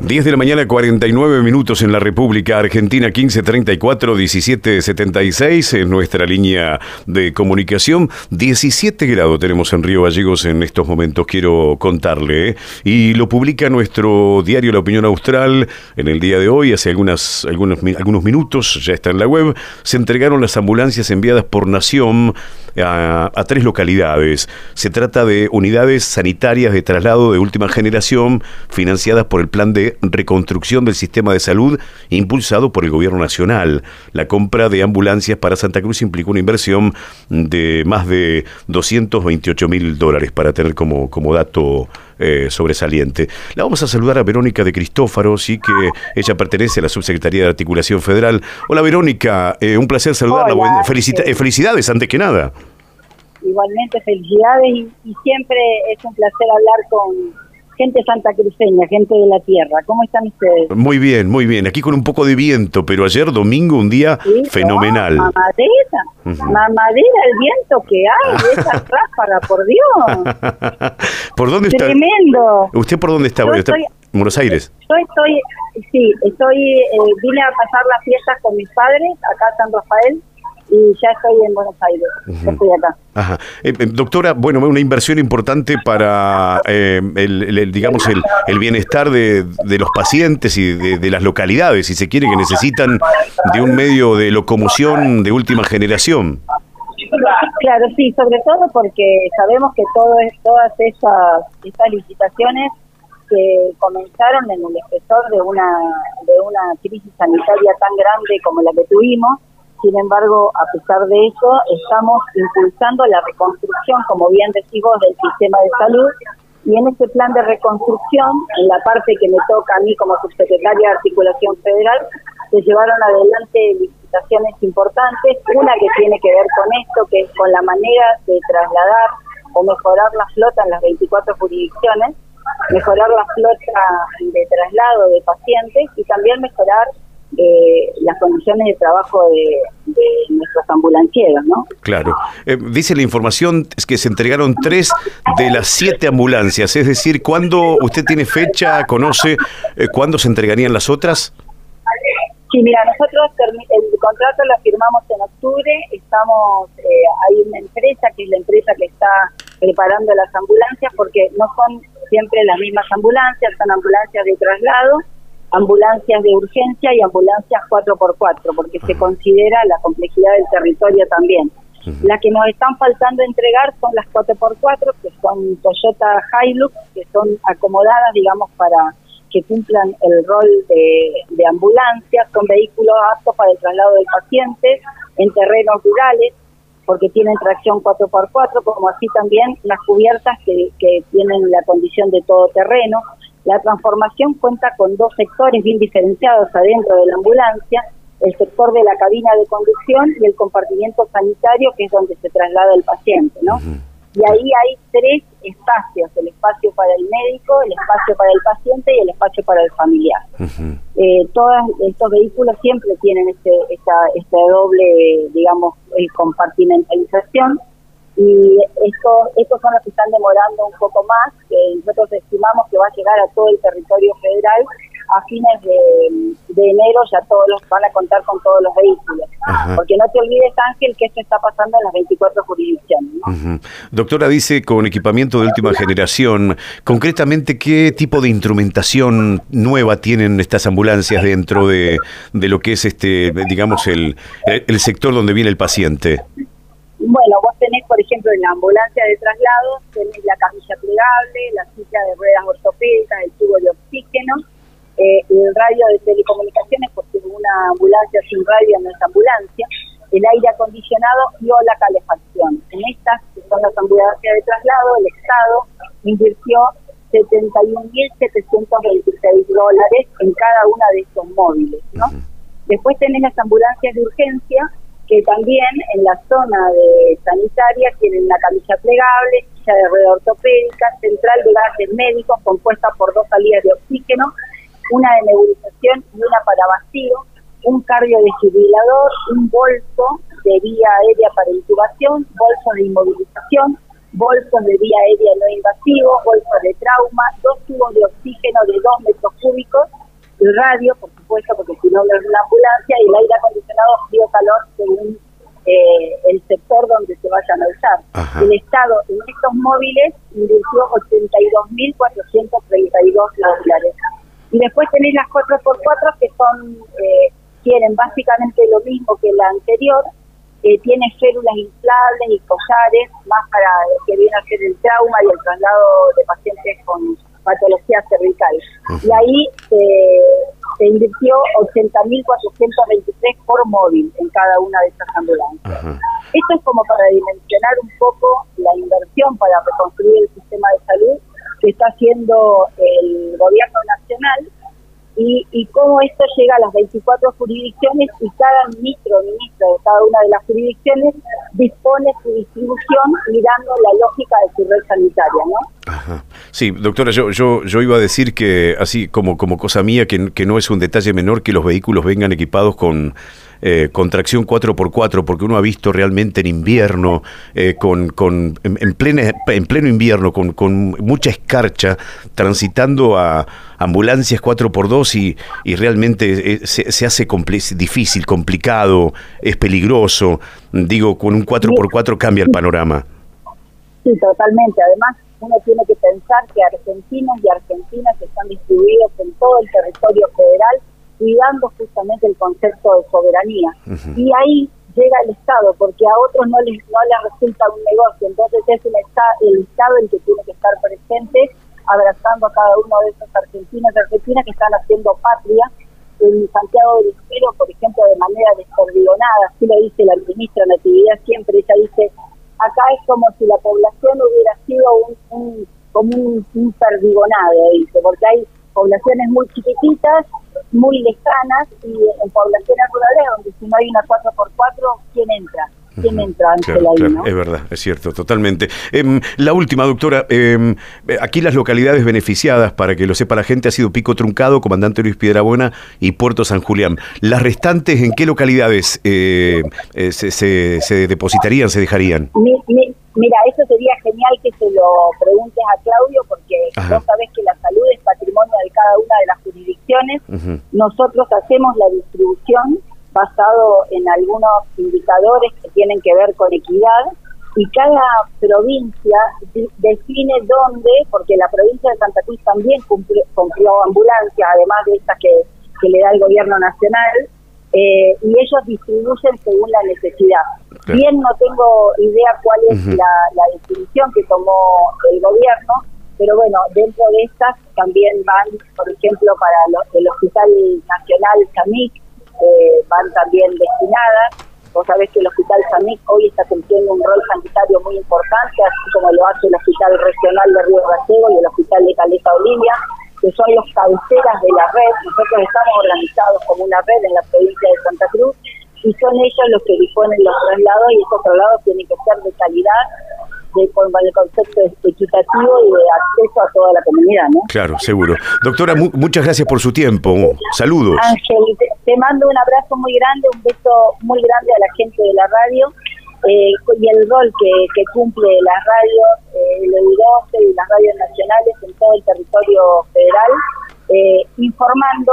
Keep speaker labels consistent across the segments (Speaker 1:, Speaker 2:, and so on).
Speaker 1: 10 de la mañana, 49 minutos en la República Argentina, 1534 1776 en nuestra línea de comunicación. 17 grados tenemos en Río Gallegos en estos momentos, quiero contarle. ¿eh? Y lo publica nuestro diario La Opinión Austral en el día de hoy, hace algunas, algunos, algunos minutos, ya está en la web. Se entregaron las ambulancias enviadas por Nación a, a tres localidades. Se trata de unidades sanitarias de traslado de última generación financiadas por el plan de reconstrucción del sistema de salud impulsado por el gobierno nacional. La compra de ambulancias para Santa Cruz implicó una inversión de más de 228 mil dólares para tener como, como dato eh, sobresaliente. La vamos a saludar a Verónica de Cristófaro, sí que ella pertenece a la Subsecretaría de Articulación Federal. Hola Verónica, eh, un placer saludarla. Eh, felicidades antes que nada.
Speaker 2: Igualmente felicidades y siempre es un placer hablar con gente santacruceña, gente de la tierra. ¿Cómo están ustedes?
Speaker 1: Muy bien, muy bien. Aquí con un poco de viento, pero ayer domingo un día fenomenal.
Speaker 2: mamadera, mamadera el viento que hay, esa ráfaga, por Dios.
Speaker 1: ¿Por dónde está?
Speaker 2: Tremendo.
Speaker 1: ¿Usted por dónde está? Estoy, Buenos Aires.
Speaker 2: Yo estoy, sí, estoy, eh, vine a pasar las fiestas con mis padres, acá en San Rafael, y ya estoy en Buenos Aires, estoy acá.
Speaker 1: Ajá. Eh, eh, doctora, bueno, una inversión importante para, eh, el, digamos, el, el bienestar de, de, los pacientes y de, las localidades, si se quiere, que necesitan de un medio de locomoción de última generación.
Speaker 2: Claro, sí, sobre todo porque sabemos que todo, todas esas, estas licitaciones que comenzaron en el espesor de una, de una crisis sanitaria tan grande como la que tuvimos, sin embargo, a pesar de eso, estamos impulsando la reconstrucción, como bien decimos, del sistema de salud. Y en este plan de reconstrucción, en la parte que me toca a mí como subsecretaria de Articulación Federal, se llevaron adelante licitaciones importantes. Una que tiene que ver con esto, que es con la manera de trasladar o mejorar la flota en las 24 jurisdicciones, mejorar la flota de traslado de pacientes y también mejorar eh, las condiciones de trabajo de, nuestros ambulancieros, ¿no?
Speaker 1: Claro. Eh, dice la información es que se entregaron tres de las siete ambulancias, es decir, ¿cuándo usted tiene fecha, conoce eh, cuándo se entregarían las otras?
Speaker 2: Sí, mira, nosotros el contrato lo firmamos en octubre, estamos, hay una empresa que es la empresa que está preparando las ambulancias porque no son siempre las mismas ambulancias, son ambulancias de traslado ambulancias de urgencia y ambulancias 4x4, porque se considera la complejidad del territorio también. Las que nos están faltando entregar son las 4x4, que son Toyota Hilux, que son acomodadas, digamos, para que cumplan el rol de, de ambulancia, son vehículos aptos para el traslado del paciente en terrenos rurales, porque tienen tracción 4x4, como así también las cubiertas que, que tienen la condición de todo terreno. La transformación cuenta con dos sectores bien diferenciados adentro de la ambulancia, el sector de la cabina de conducción y el compartimiento sanitario, que es donde se traslada el paciente, ¿no? Y ahí hay tres espacios, el espacio para el médico, el espacio para el paciente y el espacio para el familiar. eh, todos estos vehículos siempre tienen este, esta, doble, digamos, compartimentalización y esto, estos son los que están demorando un poco más, que nosotros estimamos que va a llegar a todo el territorio federal a fines de, enero ya todos los van a contar con todos los vehículos. Porque no te olvides, Ángel, que esto está pasando en las 24 jurisdicciones.
Speaker 1: Doctora, dice con equipamiento de última generación, concretamente, ¿qué tipo de instrumentación nueva tienen estas ambulancias dentro de, de lo que es, este digamos, el, el sector donde viene el paciente?
Speaker 2: Bueno, vos tenés, por ejemplo, en la ambulancia de traslado, tenés la camilla plegable, la silla de ruedas ortopédicas, el tubo de oxígeno, eh, el radio de telecomunicaciones, porque una ambulancia sin radio no es ambulancia, el aire acondicionado y o la calefacción. En estas, que son las ambulancias de traslado, el Estado invirtió 71.726 dólares en cada una de estos móviles. ¿no? Después tenés las ambulancias de urgencia, también en la zona de sanitaria tienen una camilla plegable, silla de rueda ortopédica, central de gases médicos compuesta por dos salidas de oxígeno, una de nebulización y una para vacío, un cardiodesfibrilador, un bolso de vía aérea para intubación, bolso de inmovilización, bolsos de vía aérea no invasivos, bolsos de trauma, dos tubos de oxígeno de dos metros cúbicos, el radio, por supuesto, porque si no, no es una ambulancia, y el aire acondicionado frío-calor según eh, el sector donde se vayan a usar. El Estado en estos móviles invirtió 82.432 dólares. Y después tenéis las 4x4 que son, eh, quieren básicamente lo mismo que la anterior, eh, tiene células inflables y collares, más para que viene a ser el trauma y el traslado de pacientes con patología cervical. Y ahí se invirtió 80.423 por móvil en cada una de estas ambulancias. Esto es como para dimensionar un poco la inversión para reconstruir el sistema de salud que está haciendo el gobierno nacional y, y cómo esto llega a las 24 jurisdicciones y cada ministro o ministra de cada una de las jurisdicciones dispone su distribución mirando la lógica de su red sanitaria, ¿no?
Speaker 1: Sí, doctora, yo, yo, yo iba a decir que, así como, como cosa mía, que, que no es un detalle menor que los vehículos vengan equipados con eh, con tracción 4x4, porque uno ha visto realmente en invierno, eh, con, con, en, plena, en pleno invierno, con, con mucha escarcha, transitando a ambulancias 4x2 y, y realmente eh, se, hace difícil, complicado, es peligroso. Digo, con un 4x4 cambia el panorama.
Speaker 2: Sí, totalmente. Además, uno tiene que pensar que argentinos y argentinas están distribuidos en todo el territorio federal cuidando justamente el concepto de soberanía. Y ahí llega el Estado, porque a otros no les, no les resulta un negocio, entonces es el, el Estado el que tiene que estar presente abrazando a cada uno de esos argentinos y argentinas que están haciendo patria. En Santiago del Estero, por ejemplo, de manera descoordinada, así lo dice la ministra Natividad siempre, ella dice, acá es como si la población hubiera sido un, como un, un perdigonado, dice, porque hay poblaciones muy chiquititas muy lejanas y en poblaciones rurales donde si no hay una 4x4, ¿quién entra? ¿Quién entra
Speaker 1: Es verdad, es cierto, totalmente. Em, la última, doctora. Em, aquí las localidades beneficiadas, para que lo sepa la gente, ha sido Pico Truncado, Comandante Luis Piedrabuena y Puerto San Julián. ¿Las restantes en qué localidades eh, eh, se, se, depositarían, se dejarían?
Speaker 2: mira, eso sería genial que se lo preguntes a Claudio, porque vos sabés que la salud es patrimonio de cada una de las jurisdicciones. Nosotros hacemos la distribución basado en algunos indicadores que tienen que ver con equidad y cada provincia define dónde, porque la provincia de Santa Cruz también cumplió, ambulancias, además de estas que, le da el gobierno nacional, eh, y ellos distribuyen según la necesidad. Bien no tengo idea cuál es la, la definición que tomó el gobierno, pero bueno, dentro de estas también van, por ejemplo, para el Hospital Nacional SAMIC, eh, van también destinadas. Vos sabés que el Hospital SAMIC hoy está cumpliendo un rol sanitario muy importante, así como lo hace el Hospital Regional de Río Gallego y el Hospital de Caleta Olivia, que son los cabeceras de la red. Nosotros estamos organizados como una red en la provincia de Santa Cruz y son ellos los que disponen los traslados y esos traslados tienen que ser de calidad de, el concepto equitativo y de acceso a toda la comunidad, ¿no?
Speaker 1: Claro, seguro. Doctora, muchas gracias por su tiempo. Saludos.
Speaker 2: Ángel, te, mando un abrazo muy grande, un beso muy grande a la gente de la radio eh, y el rol que, que cumple la radio, eh, el EU12 y las radios nacionales en todo el territorio federal, eh, informando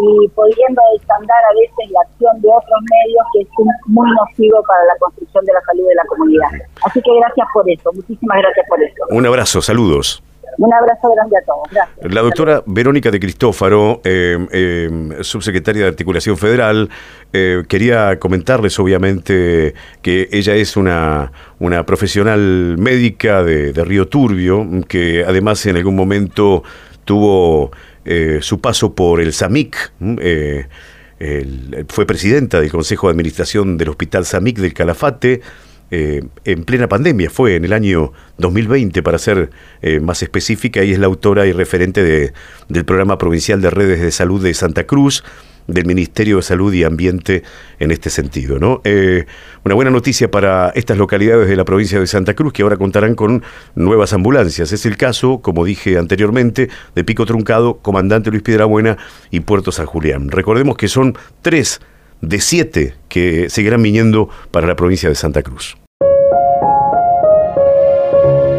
Speaker 2: y pudiendo desandar a veces la acción de otros medios que es muy nocivo para la construcción de la salud de la comunidad. Así que gracias por eso, muchísimas gracias por eso.
Speaker 1: Un abrazo, saludos.
Speaker 2: Un abrazo grande a todos. Gracias.
Speaker 1: La doctora Verónica de Cristófaro, eh, eh, subsecretaria de Articulación Federal, eh, quería comentarles obviamente que ella es una, una profesional médica de, de Río Turbio, que además en algún momento tuvo eh, su paso por el SAMIC, eh, fue presidenta del Consejo de Administración del Hospital SAMIC del Calafate, eh, en plena pandemia, fue en el año 2020 para ser más específica, y es la autora y referente de, del Programa Provincial de Redes de Salud de Santa Cruz, del Ministerio de Salud y Ambiente en este sentido. ¿no? Eh, una buena noticia para estas localidades de la provincia de Santa Cruz que ahora contarán con nuevas ambulancias. Es el caso, como dije anteriormente, de Pico Truncado, Comandante Luis Piedrabuena y Puerto San Julián. Recordemos que son tres de siete que seguirán viniendo para la provincia de Santa Cruz.